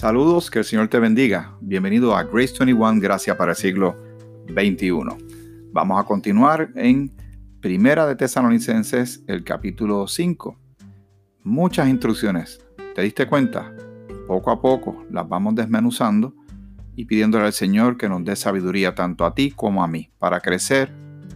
Saludos, que el Señor te bendiga. Bienvenido a Grace 21, Gracia para el siglo XXI. Vamos a continuar en Primera de Tesalonicenses, el capítulo 5. Muchas instrucciones. ¿Te diste cuenta? Poco a poco las vamos desmenuzando y pidiéndole al Señor que nos dé sabiduría tanto a ti como a mí para crecer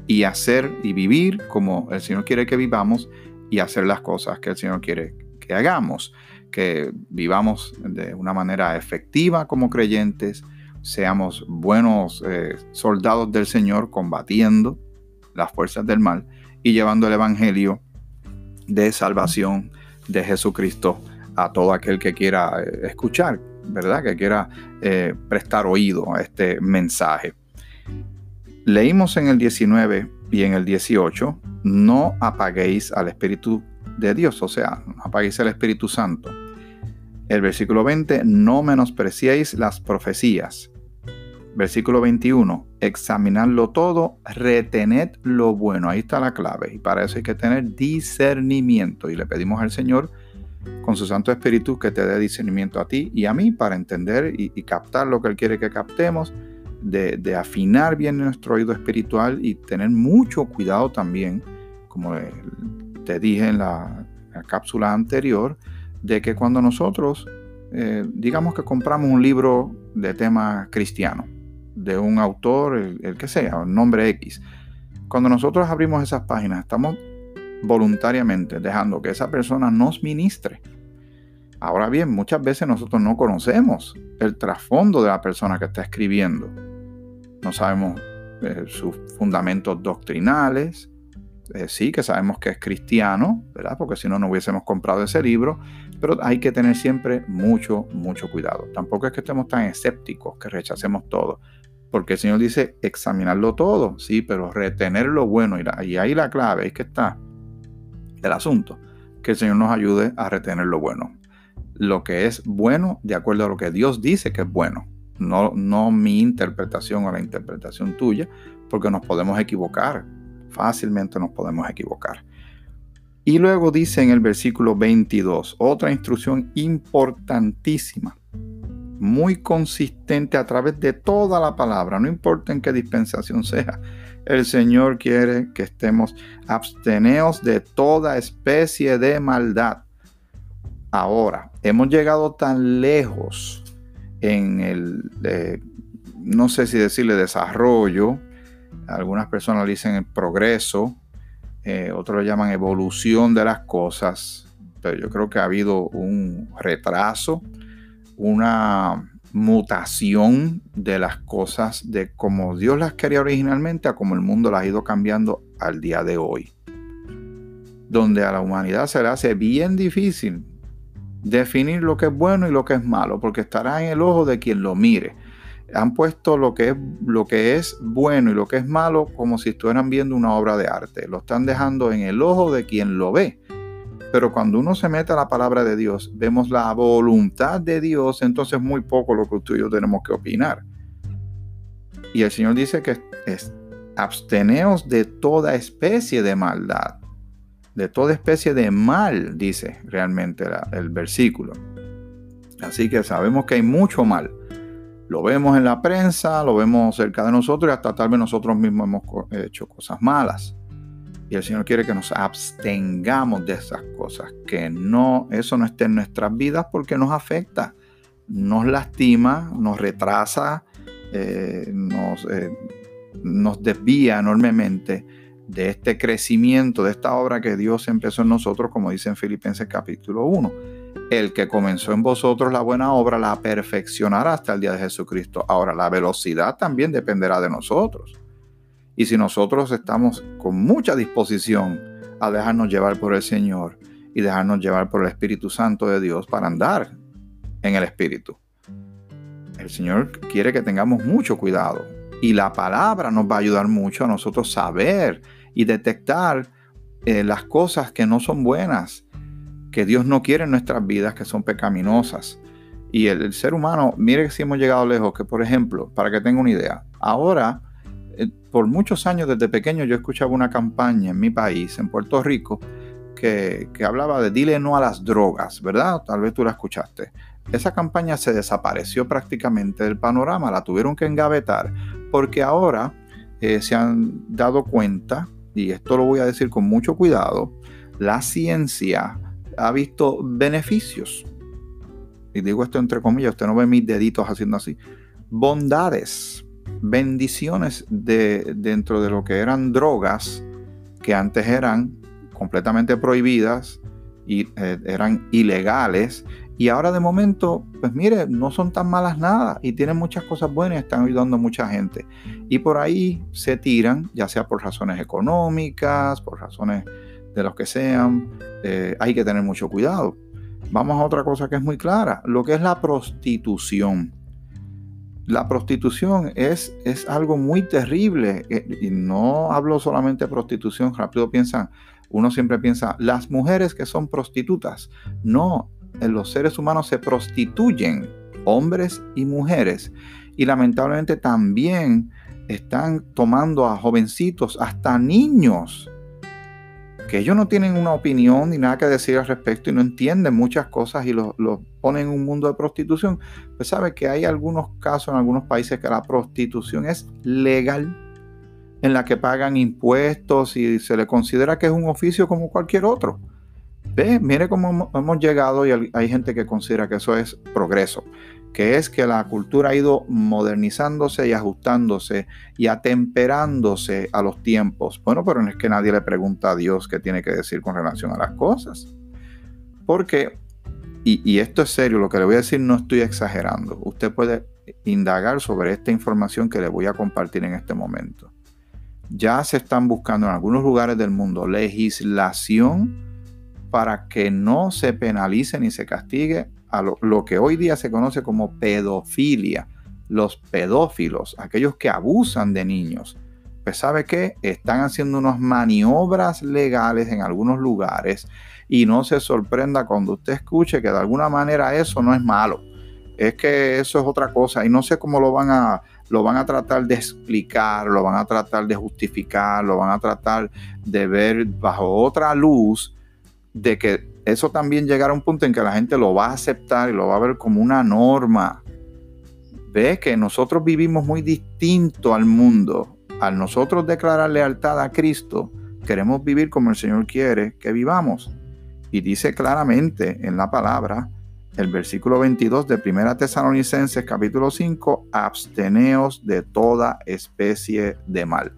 y hacer y vivir como el Señor quiere que vivamos y hacer las cosas que el Señor quiere que hagamos que vivamos de una manera efectiva como creyentes, seamos buenos eh, soldados del Señor combatiendo las fuerzas del mal y llevando el Evangelio de salvación de Jesucristo a todo aquel que quiera eh, escuchar, ¿verdad? Que quiera eh, prestar oído a este mensaje. Leímos en el 19 y en el 18, no apaguéis al Espíritu de Dios, o sea, no apaguéis al Espíritu Santo. El versículo 20, no menospreciéis las profecías. Versículo 21, examinadlo todo, retened lo bueno. Ahí está la clave. Y para eso hay que tener discernimiento. Y le pedimos al Señor, con su Santo Espíritu, que te dé discernimiento a ti y a mí para entender y, captar lo que Él quiere que captemos, de, afinar bien nuestro oído espiritual y tener mucho cuidado también, como te dije en la cápsula anterior, de que cuando nosotros, eh, digamos que compramos un libro de tema cristiano, de un autor, el, que sea, el nombre X, cuando nosotros abrimos esas páginas, estamos voluntariamente dejando que esa persona nos ministre. Ahora bien, muchas veces nosotros no conocemos el trasfondo de la persona que está escribiendo. No sabemos eh, sus fundamentos doctrinales, eh, sí, que sabemos que es cristiano, ¿verdad? Porque si no, no hubiésemos comprado ese libro, pero hay que tener siempre mucho, mucho cuidado. Tampoco es que estemos tan escépticos, que rechacemos todo, porque el Señor dice examinarlo todo, sí, pero retener lo bueno, y, ahí la clave es que está el asunto, que el Señor nos ayude a retener lo bueno. Lo que es bueno de acuerdo a lo que Dios dice que es bueno, no, no mi interpretación o la interpretación tuya, porque nos podemos equivocar fácilmente nos podemos equivocar. Y luego dice en el versículo 22, otra instrucción importantísima, muy consistente a través de toda la palabra, no importa en qué dispensación sea. El Señor quiere que estemos absteneos de toda especie de maldad. Ahora, hemos llegado tan lejos en el, eh, no sé si decirle desarrollo, algunas personas dicen el progreso, eh, otros lo llaman evolución de las cosas, pero yo creo que ha habido un retraso, una mutación de las cosas de como Dios las quería originalmente a como el mundo las ha ido cambiando al día de hoy. Donde a la humanidad se le hace bien difícil definir lo que es bueno y lo que es malo, porque estará en el ojo de quien lo mire han puesto lo que, es, lo que es bueno y lo que es malo como si estuvieran viendo una obra de arte. Lo están dejando en el ojo de quien lo ve. Pero cuando uno se mete a la palabra de Dios, vemos la voluntad de Dios, entonces muy poco lo que tú y yo tenemos que opinar. Y el Señor dice que es, absteneos de toda especie de maldad. De toda especie de mal, dice realmente el versículo. Así que sabemos que hay mucho mal lo vemos en la prensa, lo vemos cerca de nosotros y hasta tal vez nosotros mismos hemos hecho cosas malas. Y el Señor quiere que nos abstengamos de esas cosas, que no, eso no esté en nuestras vidas porque nos afecta, nos lastima, nos retrasa, eh, nos, eh, nos desvía enormemente de este crecimiento, de esta obra que Dios empezó en nosotros, como dice en Filipenses capítulo 1 el que comenzó en vosotros la buena obra la perfeccionará hasta el día de Jesucristo. Ahora, la velocidad también dependerá de nosotros. Y si nosotros estamos con mucha disposición a dejarnos llevar por el Señor y dejarnos llevar por el Espíritu Santo de Dios para andar en el Espíritu. El Señor quiere que tengamos mucho cuidado y la palabra nos va a ayudar mucho a nosotros saber y detectar eh, las cosas que no son buenas que Dios no quiere en nuestras vidas, que son pecaminosas. Y el, ser humano, mire si hemos llegado lejos, que por ejemplo, para que tenga una idea, ahora, eh, por muchos años desde pequeño yo escuchaba una campaña en mi país, en Puerto Rico, que, hablaba de dile no a las drogas, ¿verdad? Tal vez tú la escuchaste. esa campaña se desapareció prácticamente del panorama, la tuvieron que engavetar, porque ahora eh, se han dado cuenta, y esto lo voy a decir con mucho cuidado, la ciencia ha visto beneficios. Y digo esto entre comillas, usted no ve mis deditos haciendo así. Bondades, bendiciones de, dentro de lo que eran drogas que antes eran completamente prohibidas y eh, eran ilegales y ahora de momento, pues mire, no son tan malas nada y tienen muchas cosas buenas y están ayudando a mucha gente. Y por ahí se tiran, ya sea por razones económicas, por razones de los que sean, eh, hay que tener mucho cuidado. Vamos a otra cosa que es muy clara, lo que es la prostitución. La prostitución es, es algo muy terrible eh, y no hablo solamente de prostitución, rápido piensan, uno siempre piensa, las mujeres que son prostitutas. No, los seres humanos se prostituyen, hombres y mujeres. Y lamentablemente también están tomando a jovencitos, hasta niños, que ellos no tienen una opinión ni nada que decir al respecto y no entienden muchas cosas y los ponen en un mundo de prostitución. Pues sabe que hay algunos casos en algunos países que la prostitución es legal, en la que pagan impuestos y se le considera que es un oficio como cualquier otro. Ve, mire cómo hemos llegado y hay gente que considera que eso es progreso, que es que la cultura ha ido modernizándose y ajustándose y atemperándose a los tiempos. Bueno, pero no es que nadie le pregunta a Dios qué tiene que decir con relación a las cosas. Porque, y, y esto es serio, lo que le voy a decir no estoy exagerando. Usted puede indagar sobre esta información que le voy a compartir en este momento. Ya se están buscando en algunos lugares del mundo legislación para que no se penalice ni se castigue a lo, que hoy día se conoce como pedofilia, los pedófilos, aquellos que abusan de niños. Pues sabe que están haciendo unas maniobras legales en algunos lugares y no se sorprenda cuando usted escuche que de alguna manera eso no es malo. Es que eso es otra cosa y no sé cómo lo van a lo van a tratar de explicar, lo van a tratar de justificar, lo van a tratar de ver bajo otra luz de que eso también llegará a un punto en que la gente lo va a aceptar y lo va a ver como una norma. Ve que nosotros vivimos muy distinto al mundo. Al nosotros declarar lealtad a Cristo, queremos vivir como el Señor quiere que vivamos. Y dice claramente en la palabra, el versículo 22 de 1 Tesalonicenses capítulo 5, absteneos de toda especie de mal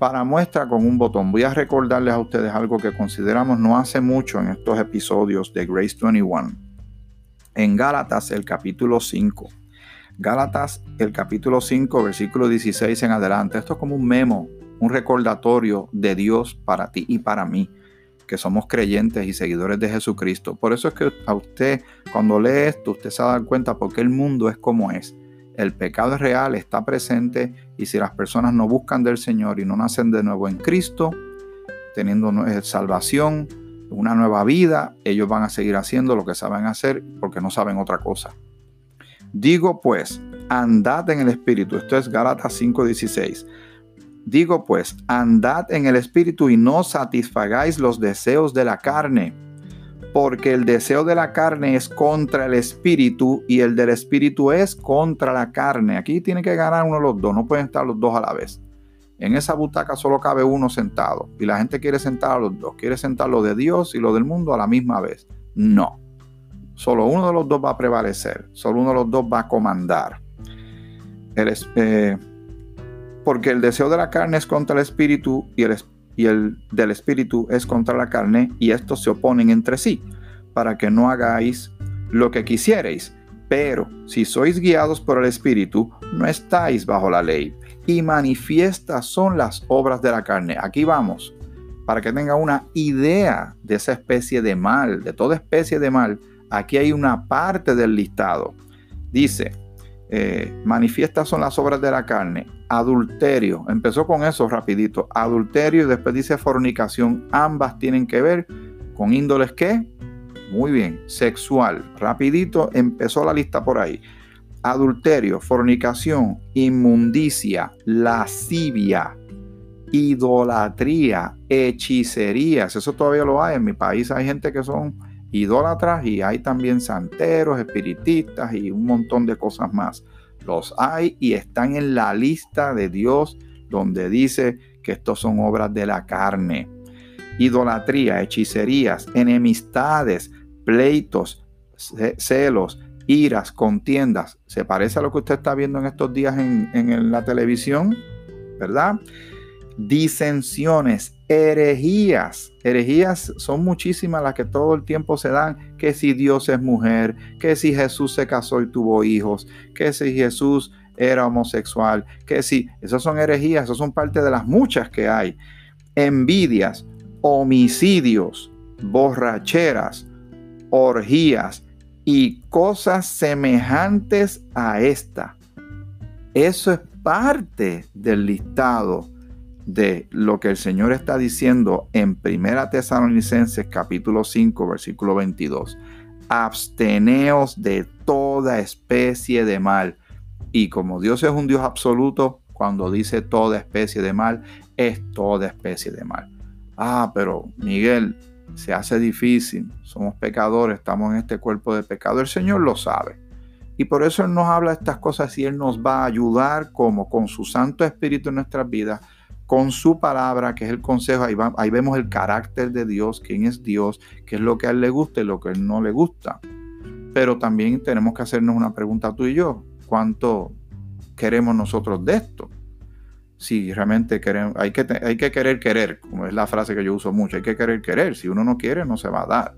para muestra con un botón. Voy a recordarles a ustedes algo que consideramos no hace mucho en estos episodios de Grace 21. En Gálatas, el capítulo 5. Gálatas, el capítulo 5, versículo 16 en adelante. Esto es como un memo, un recordatorio de Dios para ti y para mí, que somos creyentes y seguidores de Jesucristo. Por eso es que a usted, cuando lee esto, usted se va a dar cuenta porque el mundo es como es el pecado es real, está presente y si las personas no buscan del Señor y no nacen de nuevo en Cristo, teniendo salvación, una nueva vida, ellos van a seguir haciendo lo que saben hacer porque no saben otra cosa. Digo pues, andad en el Espíritu. Esto es Gálatas 5:16. Digo pues, andad en el Espíritu y no satisfagáis los deseos de la carne porque el deseo de la carne es contra el espíritu y el del espíritu es contra la carne. Aquí tiene que ganar uno de los dos, no pueden estar los dos a la vez. En esa butaca solo cabe uno sentado y la gente quiere sentar a los dos, quiere sentar lo de Dios y lo del mundo a la misma vez. No, solo uno de los dos va a prevalecer, solo uno de los dos va a comandar. Eh, porque el deseo de la carne es contra el espíritu y el espíritu y el del espíritu es contra la carne, y estos se oponen entre sí, para que no hagáis lo que quisiereis. Pero si sois guiados por el espíritu, no estáis bajo la ley. Y manifiestas son las obras de la carne. Aquí vamos, para que tenga una idea de esa especie de mal, de toda especie de mal. Aquí hay una parte del listado. Dice, eh, manifiestas son las obras de la carne, adulterio, empezó con eso rapidito, adulterio y después dice fornicación, ambas tienen que ver con índoles que, muy bien, sexual, rapidito empezó la lista por ahí. Adulterio, fornicación, inmundicia, lascivia, idolatría, hechicerías, eso todavía lo hay, en mi país. Hay gente que son idólatras y hay también santeros, espiritistas y un montón de cosas más. Los hay y están en la lista de Dios donde dice que estos son obras de la carne. Idolatría, hechicerías, enemistades, pleitos, celos, iras, contiendas. ¿Se parece a lo que usted está viendo en estos días en, en la televisión? ¿Verdad? Disensiones, herejías. Herejías son muchísimas las que todo el tiempo se dan, que si Dios es mujer, que si Jesús se casó y tuvo hijos, que si Jesús era homosexual, que si, esas son herejías, esas son parte de las muchas que hay. Envidias, homicidios, borracheras, orgías y cosas semejantes a esta. Eso es parte del listado de lo que el Señor está diciendo en Primera Tesalonicenses capítulo 5 versículo 22. Absteneos de toda especie de mal. Y como Dios es un Dios absoluto, cuando dice toda especie de mal, es toda especie de mal. Ah, pero Miguel, se hace difícil, somos pecadores, estamos en este cuerpo de pecado, el Señor lo sabe. Y por eso Él nos habla estas cosas y Él nos va a ayudar como con su Santo Espíritu en nuestras vidas con su palabra, que es el consejo. Ahí, ahí vemos el carácter de Dios, quién es Dios, qué es lo que a Él le gusta y lo que a Él no le gusta. Pero también tenemos que hacernos una pregunta tú y yo. ¿Cuánto queremos nosotros de esto? Si realmente queremos, hay que, hay que querer querer, como es la frase que yo uso mucho, hay que querer querer. Si uno no quiere, no se va a dar.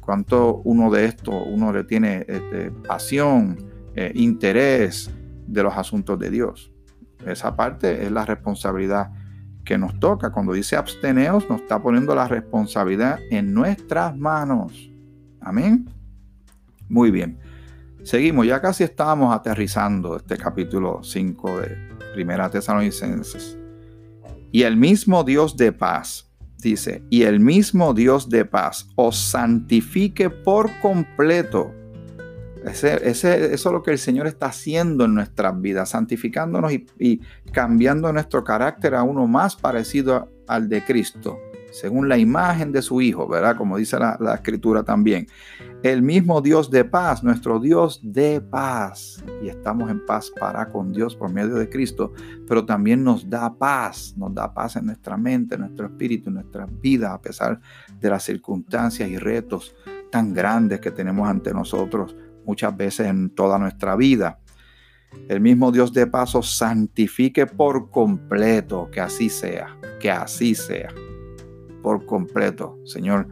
¿Cuánto uno de esto, uno le tiene este, pasión, eh, interés de los asuntos de Dios? Esa parte es la responsabilidad que nos toca. Cuando dice absteneos, nos está poniendo la responsabilidad en nuestras manos. Amén. Muy bien. Seguimos, ya casi estábamos aterrizando este capítulo 5 de Primera Tesalonicenses. Y el mismo Dios de paz, dice, y el mismo Dios de paz os santifique por completo eso es lo que el Señor está haciendo en nuestras vidas, santificándonos y, cambiando nuestro carácter a uno más parecido al de Cristo, según la imagen de su Hijo, ¿verdad? Como dice la, Escritura también. El mismo Dios de paz, nuestro Dios de paz. Y estamos en paz para con Dios por medio de Cristo, pero también nos da paz, nos da paz en nuestra mente, en nuestro espíritu, en nuestra vida, a pesar de las circunstancias y retos tan grandes que tenemos ante nosotros muchas veces en toda nuestra vida. El mismo Dios de paso santifique por completo, que así sea, que así sea, por completo, Señor.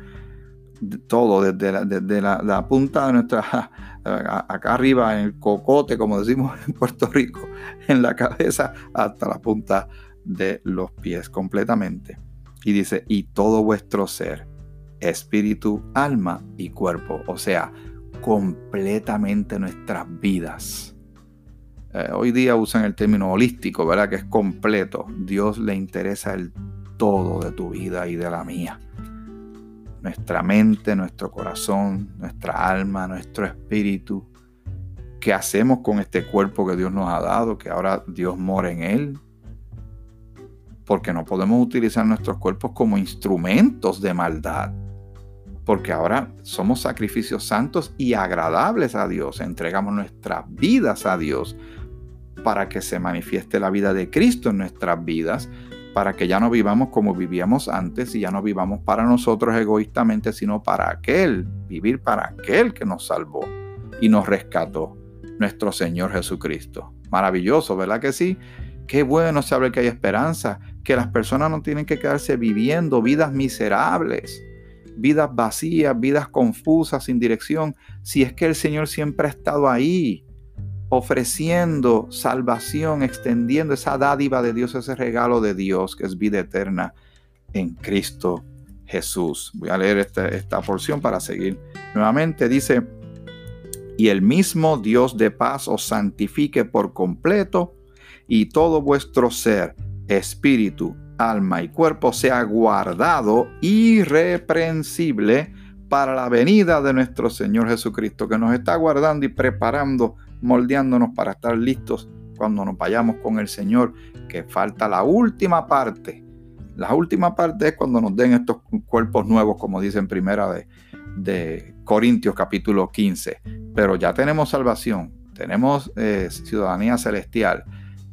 Todo, desde la, la, punta de nuestra, acá arriba, en el cocote, como decimos en Puerto Rico, en la cabeza, hasta la punta de los pies, completamente. Y dice, y todo vuestro ser, espíritu, alma y cuerpo. O sea, completamente nuestras vidas. Eh, hoy día usan el término holístico, ¿verdad? Que es completo. Dios le interesa el todo de tu vida y de la mía. Nuestra mente, nuestro corazón, nuestra alma, nuestro espíritu. ¿Qué hacemos con este cuerpo que Dios nos ha dado? Que ahora Dios mora en él. Porque no podemos utilizar nuestros cuerpos como instrumentos de maldad porque ahora somos sacrificios santos y agradables a Dios. Entregamos nuestras vidas a Dios para que se manifieste la vida de Cristo en nuestras vidas, para que ya no vivamos como vivíamos antes y ya no vivamos para nosotros egoístamente, sino para aquel, vivir para aquel que nos salvó y nos rescató, nuestro Señor Jesucristo. Maravilloso, ¿verdad que sí? Qué bueno saber que hay esperanza, que las personas no tienen que quedarse viviendo vidas miserables vidas vacías, vidas confusas, sin dirección, si es que el Señor siempre ha estado ahí, ofreciendo salvación, extendiendo esa dádiva de Dios, ese regalo de Dios que es vida eterna en Cristo Jesús. Voy a leer esta, esta porción para seguir. Nuevamente dice, y el mismo Dios de paz os santifique por completo y todo vuestro ser, espíritu, alma y cuerpo sea guardado irreprensible para la venida de nuestro Señor Jesucristo, que nos está guardando y preparando, moldeándonos para estar listos cuando nos vayamos con el Señor, que falta la última parte. La última parte es cuando nos den estos cuerpos nuevos, como dice en primera de de Corintios capítulo 15. Pero ya tenemos salvación, tenemos eh, ciudadanía celestial,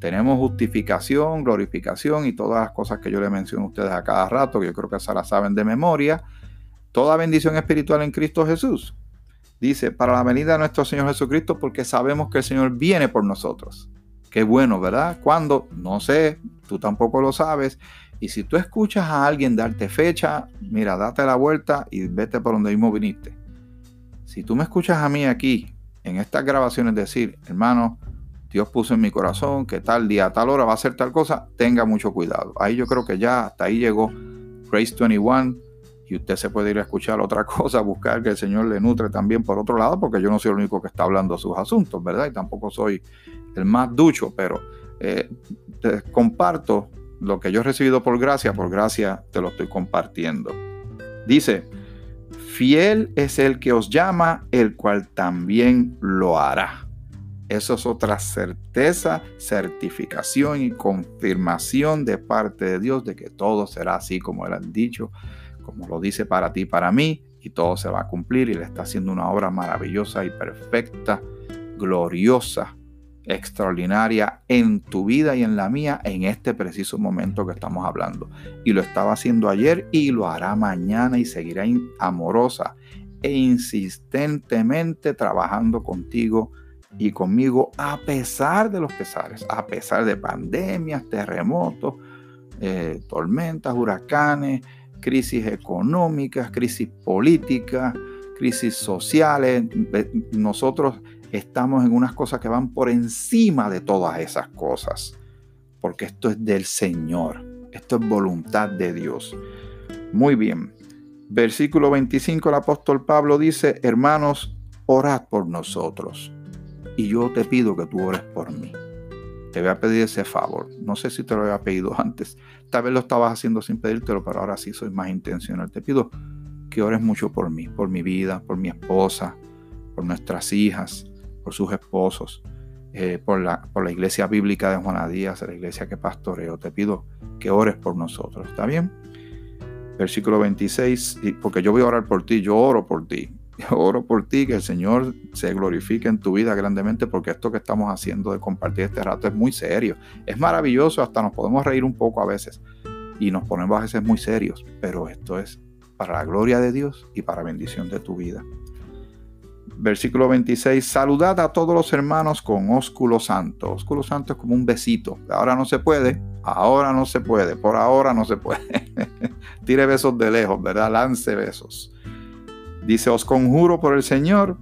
tenemos justificación, glorificación y todas las cosas que yo le menciono a ustedes a cada rato, que yo creo que se las saben de memoria. Toda bendición espiritual en Cristo Jesús. Dice, para la venida de nuestro Señor Jesucristo, porque sabemos que el Señor viene por nosotros. Qué bueno, ¿verdad? ¿Cuándo? No sé, tú tampoco lo sabes. Y si tú escuchas a alguien darte fecha, mira, date la vuelta y vete por donde mismo viniste. Si tú me escuchas a mí aquí, en estas grabaciones, decir, hermano, Dios puso en mi corazón que tal día, tal hora va a hacer tal cosa, tenga mucho cuidado. Ahí yo creo que ya hasta ahí llegó Grace 21 y usted se puede ir a escuchar otra cosa, buscar que el Señor le nutre también por otro lado, porque yo no soy el único que está hablando de sus asuntos, ¿verdad? Y tampoco soy el más ducho, pero eh, comparto lo que yo he recibido por gracia, por gracia te lo estoy compartiendo. Dice, fiel es el que os llama, el cual también lo hará. Eso es otra certeza, certificación y confirmación de parte de Dios de que todo será así como Él ha dicho, como lo dice para ti, para mí, y todo se va a cumplir y le está haciendo una obra maravillosa y perfecta, gloriosa extraordinaria en tu vida y en la mía en este preciso momento que estamos hablando. Y lo estaba haciendo ayer y lo hará mañana y seguirá amorosa e insistentemente trabajando contigo y conmigo a pesar de los pesares, a pesar de pandemias, terremotos, eh, tormentas, huracanes, crisis económicas, crisis políticas, crisis sociales. Nosotros estamos en unas cosas que van por encima de todas esas cosas, porque esto es del Señor, esto es voluntad de Dios. Muy bien, versículo 25 el apóstol Pablo dice, hermanos, orad por nosotros, y yo te pido que tú ores por mí. Te voy a pedir ese favor. No sé si te lo había pedido antes. Tal vez lo estabas haciendo sin pedírtelo, pero ahora sí soy más intencional. Te pido que ores mucho por mí, por mi vida, por mi esposa, por nuestras hijas, por sus esposos, eh, por, la, por la iglesia bíblica de Juana Díaz, la iglesia que pastoreo. Te pido que ores por nosotros, ¿está bien? Versículo 26, porque yo voy a orar por ti, yo oro por ti. Oro por ti, que el Señor se glorifique en tu vida grandemente, porque esto que estamos haciendo de compartir este rato es muy serio. Es maravilloso, hasta nos podemos reír un poco a veces y nos ponemos a veces muy serios, pero esto es para la gloria de Dios y para bendición de tu vida versículo 26, saludad a todos los hermanos con ósculo santo. Ósculo santo es como un besito. Ahora no se puede, ahora no se puede, por ahora no se puede. Tire besos de lejos, ¿verdad? Lance besos. Dice, os conjuro por el Señor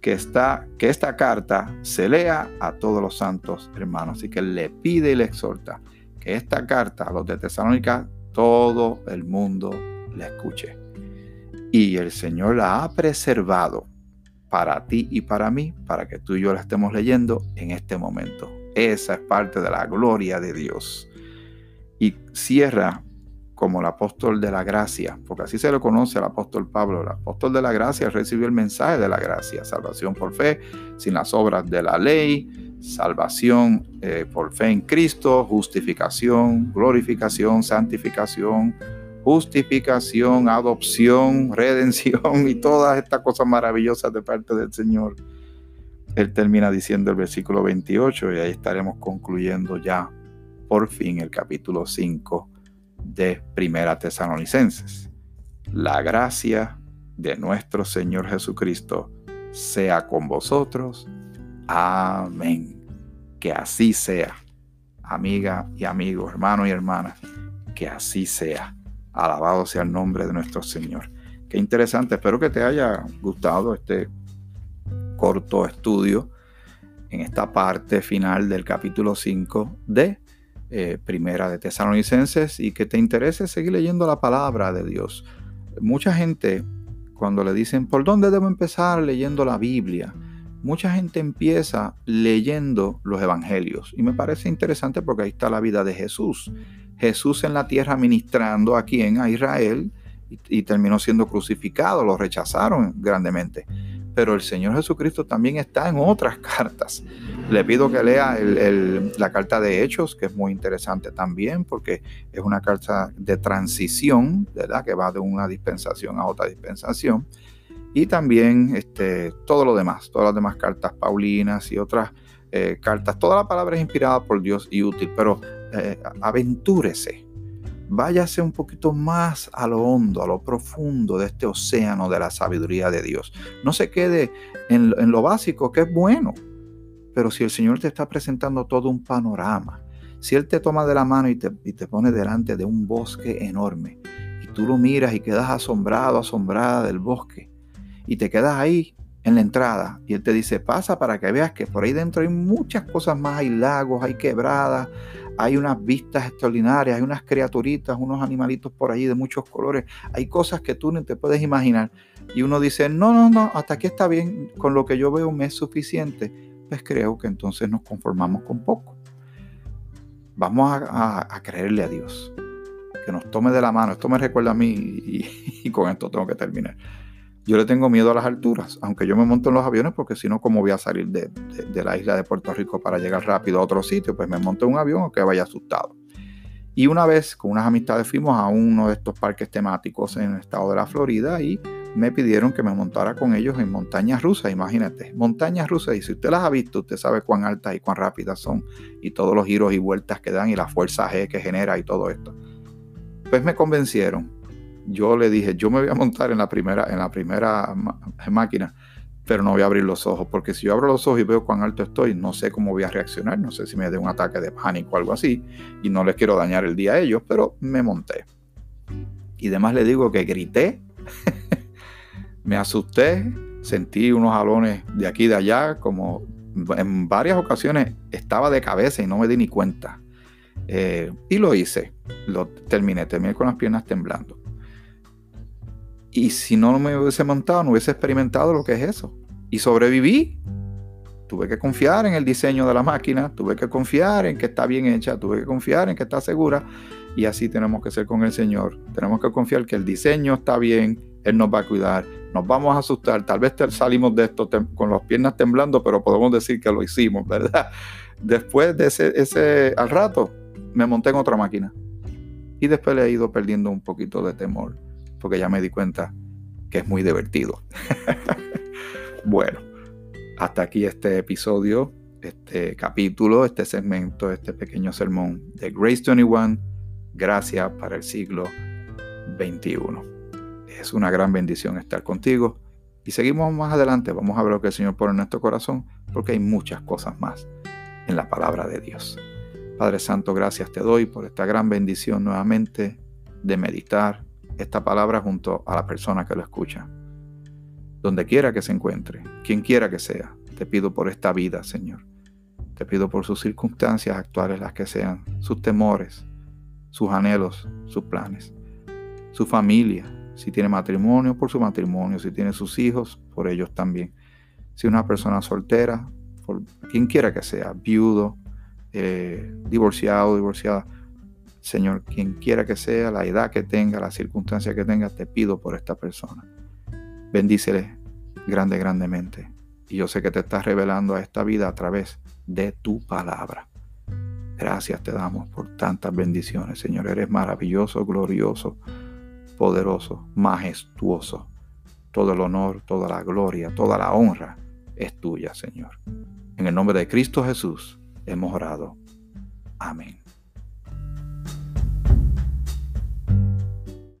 que, esta carta se lea a todos los santos hermanos. Así que le pide y le exhorta que esta carta a los de Tesalónica, todo el mundo la escuche. Y el Señor la ha preservado para ti y para mí, para que tú y yo la estemos leyendo en este momento. Esa es parte de la gloria de Dios. Y cierra como el apóstol de la gracia, porque así se le conoce al apóstol Pablo. El apóstol de la gracia recibió el mensaje de la gracia, salvación por fe, sin las obras de la ley, salvación eh, por fe en Cristo, justificación, glorificación, santificación, justificación, adopción, redención y todas estas cosas maravillosas de parte del Señor. Él termina diciendo el versículo 28 y ahí estaremos concluyendo ya por fin el capítulo 5 de Primera Tesalonicenses. La gracia de nuestro Señor Jesucristo sea con vosotros. Amén. Que así sea. Amiga y amigo, hermano y hermana, que así sea. Alabado sea el nombre de nuestro Señor. Qué interesante. Espero que te haya gustado este corto estudio en esta parte final del capítulo 5 de eh, Primera de Tesalonicenses y que te interese seguir leyendo la palabra de Dios. Mucha gente, cuando le dicen, ¿por dónde debo empezar leyendo la Biblia? Mucha gente empieza leyendo los evangelios y me parece interesante porque ahí está la vida de Jesús. Jesús en la tierra ministrando a quien, a Israel, y, terminó siendo crucificado, lo rechazaron grandemente. Pero el Señor Jesucristo también está en otras cartas. Le pido que lea la carta de Hechos, que es muy interesante también, porque es una carta de transición, ¿verdad? Que va de una dispensación a otra dispensación. y también este, todo lo demás, todas las demás cartas paulinas y otras eh, cartas. Toda la palabra es inspirada por Dios y útil, pero eh, aventúrese. Váyase un poquito más a lo hondo, a lo profundo de este océano de la sabiduría de Dios. No se quede en, lo básico, que es bueno, pero si el Señor te está presentando todo un panorama, si Él te toma de la mano y te, y te pone delante de un bosque enorme, y tú lo miras y quedas asombrado, asombrada del bosque, y te quedas ahí en la entrada y él te dice, pasa para que veas que por ahí dentro hay muchas cosas más, hay lagos, hay quebradas, hay unas vistas extraordinarias, hay unas criaturitas, unos animalitos por ahí de muchos colores, hay cosas que tú no te puedes imaginar. Y uno dice, no, no, no, hasta aquí está bien, con lo que yo veo me es suficiente. Pues creo que entonces nos conformamos con poco. Vamos a, creerle a Dios, que nos tome de la mano. Esto me recuerda a mí y con esto tengo que terminar. Yo le tengo miedo a las alturas, aunque yo me monto en los aviones, porque si no, ¿cómo voy a salir de, la isla de Puerto Rico para llegar rápido a otro sitio? Pues me monto en un avión o que vaya asustado. Y una vez, con unas amistades, fuimos a uno de estos parques temáticos en el estado de la Florida y me pidieron que me montara con ellos en montañas rusas, imagínate, montañas rusas, y si usted las ha visto, usted sabe cuán altas y cuán rápidas son, y todos los giros y vueltas que dan, y la fuerza G que genera y todo esto. Pues me convencieron yo le dije, yo me voy a montar en la primera, en la primera máquina, pero no voy a abrir los ojos, porque si yo abro los ojos y veo cuán alto estoy, no sé cómo voy a reaccionar, no sé si me dé un ataque de pánico o algo así, y no les quiero dañar el día a ellos, pero me monté. Y además le digo que grité, me asusté, sentí unos jalones de aquí y de allá, como en varias ocasiones estaba de cabeza y no me di ni cuenta. Eh, y lo hice, lo terminé, terminé con las piernas temblando. Y si no me hubiese montado, no hubiese experimentado lo que es eso. Y sobreviví. Tuve que confiar en el diseño de la máquina, tuve que confiar en que está bien hecha, tuve que confiar en que está segura. Y así tenemos que ser con el Señor. Tenemos que confiar que el diseño está bien, Él nos va a cuidar, nos vamos a asustar. Tal vez salimos de esto con las piernas temblando, pero podemos decir que lo hicimos, ¿verdad? Después de ese, ese al rato, me monté en otra máquina. Y después le he ido perdiendo un poquito de temor porque ya me di cuenta que es muy divertido. bueno, hasta aquí este episodio, este capítulo, este segmento, este pequeño sermón de Grace 21, gracias para el siglo XXI. Es una gran bendición estar contigo y seguimos más adelante, vamos a ver lo que el Señor pone en nuestro corazón, porque hay muchas cosas más en la palabra de Dios. Padre Santo, gracias te doy por esta gran bendición nuevamente de meditar esta palabra junto a la persona que lo escucha. Donde quiera que se encuentre, quien quiera que sea, te pido por esta vida, Señor. Te pido por sus circunstancias actuales, las que sean, sus temores, sus anhelos, sus planes, su familia, si tiene matrimonio, por su matrimonio, si tiene sus hijos, por ellos también. Si una persona soltera, por quien quiera que sea, viudo, eh, divorciado, divorciada, Señor, quien quiera que sea, la edad que tenga, la circunstancia que tenga, te pido por esta persona. Bendícele grande, grandemente. Y yo sé que te estás revelando a esta vida a través de tu palabra. Gracias te damos por tantas bendiciones, Señor. Eres maravilloso, glorioso, poderoso, majestuoso. Todo el honor, toda la gloria, toda la honra es tuya, Señor. En el nombre de Cristo Jesús hemos orado. Amén.